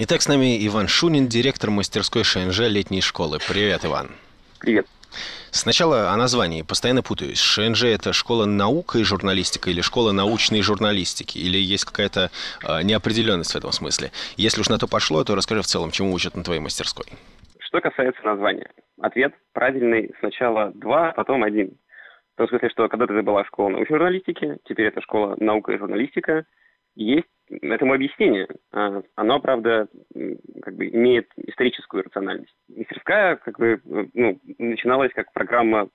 Итак, с нами Иван Шунин, директор мастерской ШНЖ летней школы. Привет, Иван. Привет. Сначала о названии. Постоянно путаюсь. ШНЖ – это школа наука и журналистика или школа научной журналистики? Или есть какая-то э, неопределенность в этом смысле? Если уж на то пошло, то расскажи в целом, чему учат на твоей мастерской. Что касается названия. Ответ правильный. Сначала два, потом один. В том смысле, что когда-то это была школа научной журналистики, теперь это школа наука и журналистика. Есть этому объяснение. А, оно, правда, как бы имеет историческую рациональность. Мастерская как бы ну, начиналась как программа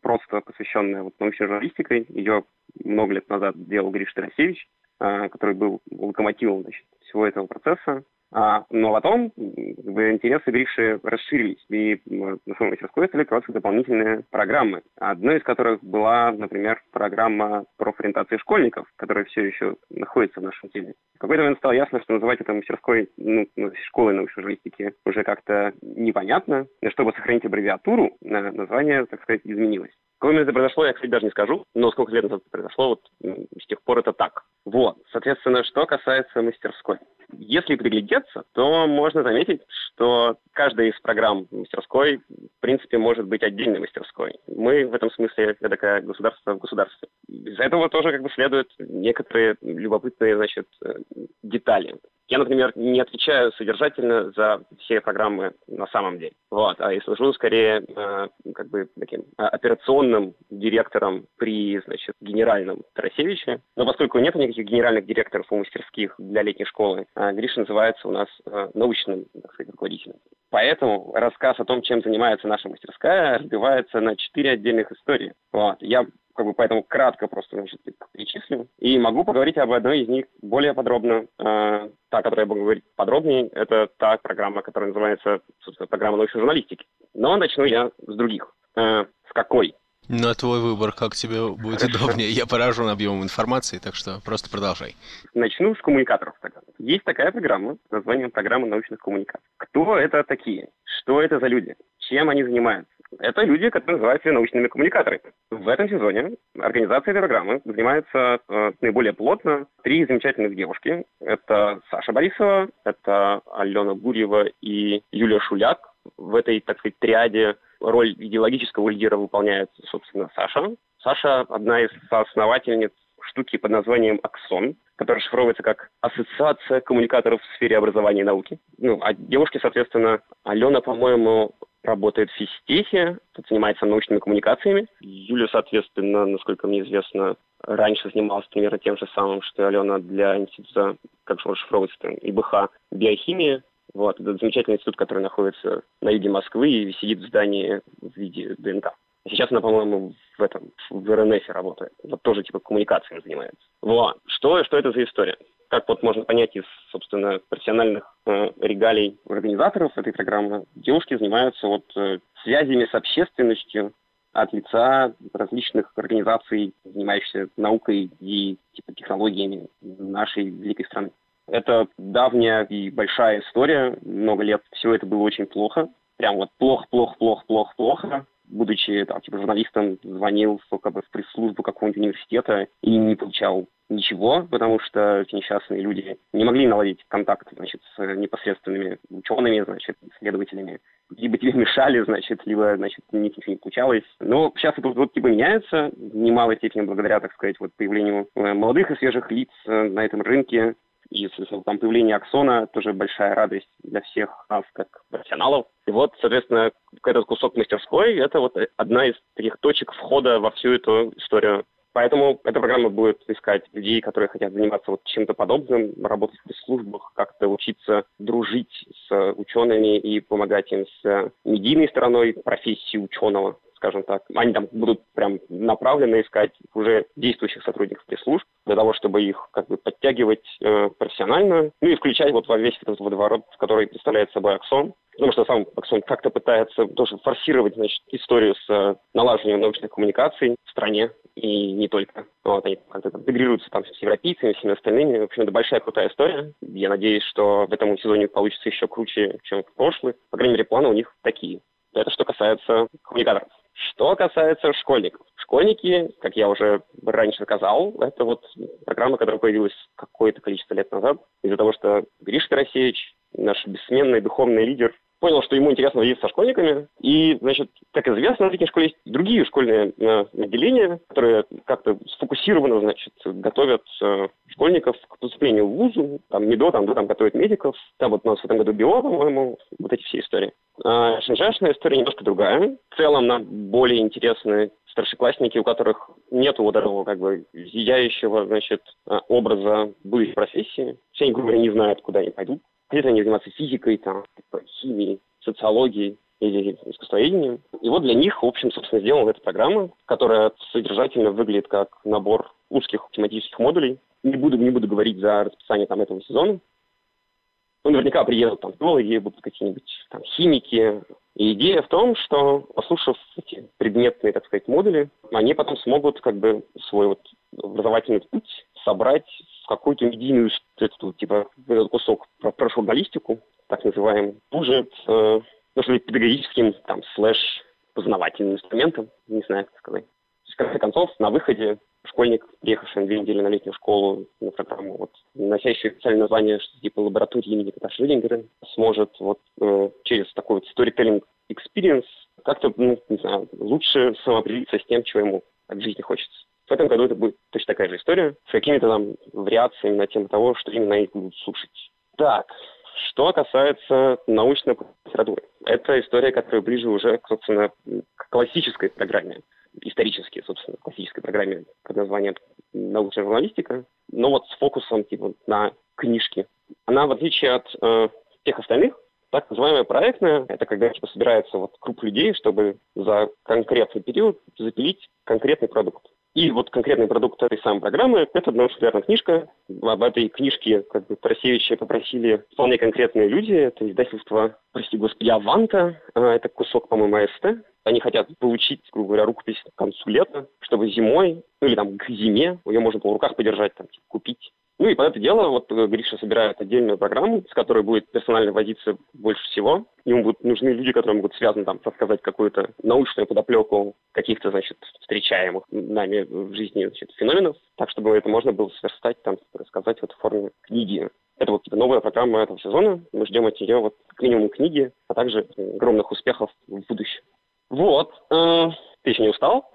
просто посвященная вот, научной журналистике. Ее много лет назад делал Гриш Тарасевич, а, который был локомотивом значит, всего этого процесса. А, но потом как интересы Гриши расширились, и самом мастерской стали открываться дополнительные программы. Одной из которых была, например, программа профориентации школьников, которая все еще находится в нашем теле. В какой-то момент стало ясно, что называть это мастерской, ну, ну школой научной журналистики уже как-то непонятно. И чтобы сохранить аббревиатуру, название, так сказать, изменилось. Момент это произошло, я, кстати, даже не скажу, но сколько лет назад это произошло, вот с тех пор это так. Вот, соответственно, что касается мастерской. Если приглядеться, то можно заметить, что каждая из программ мастерской, в принципе, может быть отдельной мастерской. Мы в этом смысле такая государство в государстве. Из этого тоже как бы следуют некоторые любопытные, значит, э, детали. Я, например, не отвечаю содержательно за все программы на самом деле. Вот, а я служу скорее э, как бы таким э, операционным директором при, значит, генеральном Тарасевиче. Но поскольку нет никаких генеральных директоров у мастерских для летней школы, э, Гриша называется у нас э, научным, так сказать, руководителем. Поэтому рассказ о том, чем занимается наша мастерская, разбивается на четыре отдельных истории. Вот. Я как бы поэтому кратко просто значит, перечислю. И могу поговорить об одной из них более подробно. Э, та, которая я буду говорить подробнее, это та программа, которая называется, собственно, программа научной журналистики. Но начну я с других. Э, с какой? На твой выбор, как тебе будет удобнее. Я поражен объемом информации, так что просто продолжай. Начну с коммуникаторов. Тогда. Есть такая программа с названием «Программа научных коммуникаций». Кто это такие? Что это за люди? Чем они занимаются? Это люди, которые называются научными коммуникаторами. В этом сезоне организация этой программы занимается э, наиболее плотно три замечательных девушки. Это Саша Борисова, это Алена Гурьева и Юлия Шуляк. В этой, так сказать, триаде роль идеологического лидера выполняет, собственно, Саша. Саша – одна из основательниц штуки под названием «Аксон», которая шифровывается как «Ассоциация коммуникаторов в сфере образования и науки». Ну, а девушки, соответственно, Алена, по-моему, работает в физтехе, занимается научными коммуникациями. Юля, соответственно, насколько мне известно, раньше занималась примерно тем же самым, что и Алена для института, как же расшифровывается, ИБХ, биохимия. Вот, это замечательный институт, который находится на юге Москвы и сидит в здании в виде ДНК. Сейчас она, по-моему, в этом, в РНФ работает. Вот тоже типа коммуникациями занимается. Вот. Что, что это за история? Как вот можно понять из, собственно, профессиональных э, регалий организаторов этой программы, девушки занимаются вот э, связями с общественностью от лица различных организаций, занимающихся наукой и типа, технологиями нашей великой страны. Это давняя и большая история, много лет все это было очень плохо. Прям вот плохо, плохо, плохо, плохо, плохо будучи там, типа, журналистом, звонил как бы, в пресс-службу какого-нибудь университета и не получал ничего, потому что эти несчастные люди не могли наладить контакт значит, с непосредственными учеными, значит, исследователями. Либо тебе мешали, значит, либо, значит, ничего не получалось. Но сейчас это вот типа меняется, в немалой степени благодаря, так сказать, вот появлению э, молодых и свежих лиц э, на этом рынке. И, соответственно, там появление Аксона тоже большая радость для всех нас, как профессионалов. И вот, соответственно, этот кусок мастерской – это вот одна из таких точек входа во всю эту историю. Поэтому эта программа будет искать людей, которые хотят заниматься вот чем-то подобным, работать в службах, как-то учиться дружить с учеными и помогать им с медийной стороной профессии ученого скажем так. Они там будут прям направленно искать уже действующих сотрудников пресс-служб для того, чтобы их как бы подтягивать э, профессионально, ну и включать вот во весь этот водоворот, который представляет собой Аксон. Потому что сам Аксон как-то пытается тоже форсировать значит, историю с э, налаживанием научных коммуникаций в стране и не только. Вот, они как-то интегрируются там с европейцами, всеми остальными. В общем, это большая крутая история. Я надеюсь, что в этом сезоне получится еще круче, чем в прошлый. По крайней мере, планы у них такие. Это что касается коммуникаторов. Что касается школьников. Школьники, как я уже раньше сказал, это вот программа, которая появилась какое-то количество лет назад, из-за того, что Гриш Тарасевич, наш бессменный духовный лидер, понял, что ему интересно возиться со школьниками. И, значит, как известно, в школе есть другие школьные э, отделения, которые как-то сфокусированно, значит, готовят э, школьников к поступлению в вузу. Там не до, там до, там готовят медиков. Там вот у нас в этом году био, по-моему, вот эти все истории. А шанжашная история немножко другая. В целом нам более интересны старшеклассники, у которых нет вот этого как бы зияющего, значит, э, образа будущей профессии. Все грубо говоря, не знают, куда они пойдут. Где-то они занимаются физикой, там, типа, химией, социологией или искусствоведением. И вот для них, в общем, собственно, сделана эта программа, которая содержательно выглядит как набор узких тематических модулей. Не буду, не буду говорить за расписание там этого сезона. Ну, наверняка приедут там биологи, будут какие-нибудь там химики. И идея в том, что, послушав эти предметные, так сказать, модули, они потом смогут как бы свой вот образовательный путь собрать какую-то медийную, эту, типа, кусок про, журналистику, так называемый, служит, э, ну, что педагогическим, там, слэш, познавательным инструментом, не знаю, как сказать. В конце концов, на выходе школьник, приехавший на две недели на летнюю школу на программу, вот, носящий официальное название, что типа лаборатории имени Кота Шрёдингера, сможет вот э, через такой вот storytelling experience как-то, ну, не знаю, лучше самоопределиться с тем, чего ему от жизни хочется. В этом году это будет точно такая же история, с какими-то там вариациями на тему того, что именно они будут слушать. Так, что касается научной литературы. Это история, которая ближе уже, собственно, к классической программе, исторически, собственно, классической программе под названием научная журналистика, но вот с фокусом типа на книжки. Она, в отличие от э, всех остальных, так называемая проектная, это когда типа, собирается вот круг людей, чтобы за конкретный период запилить конкретный продукт. И вот конкретный продукт этой самой программы – это научно-популярная книжка. Об этой книжке как бы Тарасевича попросили вполне конкретные люди. Это издательство, прости господи, Аванта. А, это кусок, по-моему, АСТ. Они хотят получить, грубо говоря, рукопись к концу лета, чтобы зимой, ну или там к зиме, ее можно было в руках подержать, там, типа, купить. Ну и под это дело вот э, Гриша собирает отдельную программу, с которой будет персонально возиться больше всего. Ему будут нужны люди, которые могут связаны там рассказать какую-то научную подоплеку каких-то, значит, встречаемых нами в жизни значит, феноменов, так чтобы это можно было сверстать, там, рассказать вот в форме книги. Это вот новая программа этого сезона. Мы ждем от нее вот к минимуму книги, а также огромных успехов в будущем. Вот. Э, ты еще не устал?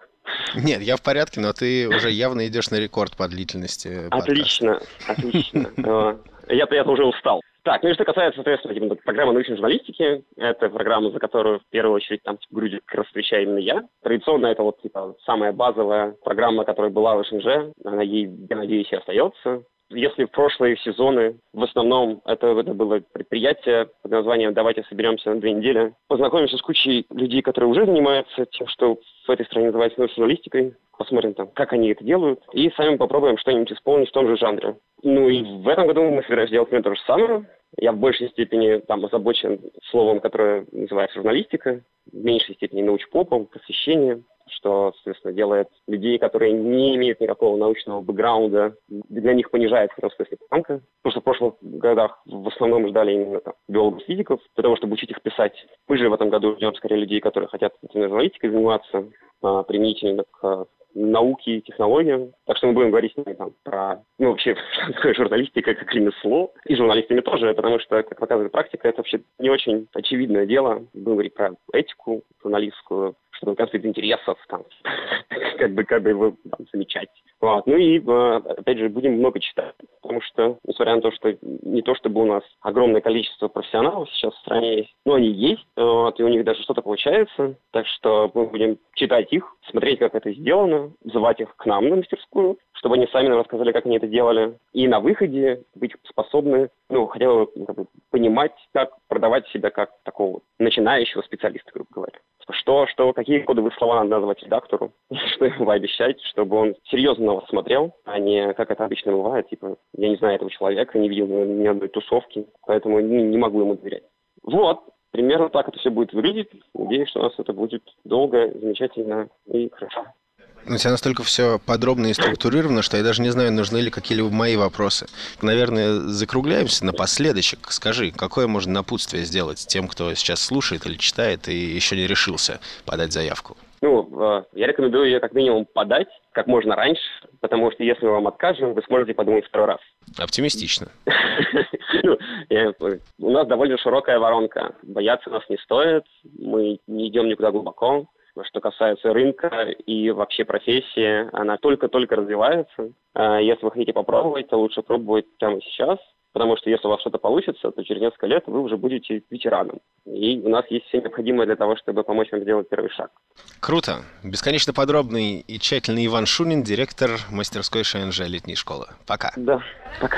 Нет, я в порядке, но ты уже явно идешь на рекорд по длительности. Отлично, отлично. Э, я-то я уже устал. Так, ну и что касается, соответственно, типа, программы научной журналистики, это программа, за которую в первую очередь там типа, раз отвечаю именно я. Традиционно это вот типа самая базовая программа, которая была в СНЖ, она ей, я надеюсь, и остается. Если в прошлые сезоны в основном это, это было предприятие под названием «Давайте соберемся на две недели», познакомимся с кучей людей, которые уже занимаются тем, что в этой стране называется журналистикой, посмотрим там, как они это делают, и сами попробуем что-нибудь исполнить в том же жанре. Ну и в этом году мы собираемся делать то же самое. Я в большей степени там озабочен словом, которое называется журналистика, в меньшей степени научпопом, просвещением что, соответственно, делает людей, которые не имеют никакого научного бэкграунда, для них понижается смысле планка. Потому что в прошлых годах в основном ждали именно там, биологов, физиков, для того, чтобы учить их писать. Мы же в этом году ждем скорее людей, которые хотят аналитикой заниматься, а, применительно к науки и технологиям. Так что мы будем говорить с ними там про, ну, вообще, журналистика как ремесло. И журналистами тоже, потому что, как показывает практика, это вообще не очень очевидное дело. Будем говорить про этику журналистскую, что конфликт интересов, там, как бы, как бы его там, замечать. Вот. Ну и, э, опять же, будем много читать, потому что, несмотря на то, что не то чтобы у нас огромное количество профессионалов сейчас в стране есть, но они есть, вот, и у них даже что-то получается, так что мы будем читать их, смотреть, как это сделано, звать их к нам на мастерскую, чтобы они сами нам рассказали, как они это делали, и на выходе быть способны, ну, хотя бы как бы, понимать, как продавать себя как такого начинающего специалиста, грубо говоря. Что, что, какие кодовые слова надо назвать редактору, что ему обещать, чтобы он серьезно на вас смотрел, а не, как это обычно бывает, типа, я не знаю этого человека, не видел ни одной тусовки, поэтому не, не могу ему доверять. Вот, примерно так это все будет выглядеть. Надеюсь, что у нас это будет долго, замечательно и хорошо. У тебя настолько все подробно и структурировано, что я даже не знаю, нужны ли какие-либо мои вопросы. Наверное, закругляемся напоследочек. Скажи, какое можно напутствие сделать тем, кто сейчас слушает или читает и еще не решился подать заявку? Ну, э, я рекомендую ее как минимум подать как можно раньше, потому что если мы вам откажем, вы сможете подумать второй раз. Оптимистично. Ну, у нас довольно широкая воронка. Бояться нас не стоит, мы не идем никуда глубоко. Что касается рынка и вообще профессии, она только-только развивается. А если вы хотите попробовать, то лучше пробовать прямо сейчас, потому что если у вас что-то получится, то через несколько лет вы уже будете ветераном. И у нас есть все необходимое для того, чтобы помочь вам сделать первый шаг. Круто. Бесконечно подробный и тщательный Иван Шунин, директор мастерской ШНЖ летней школы. Пока. Да, пока.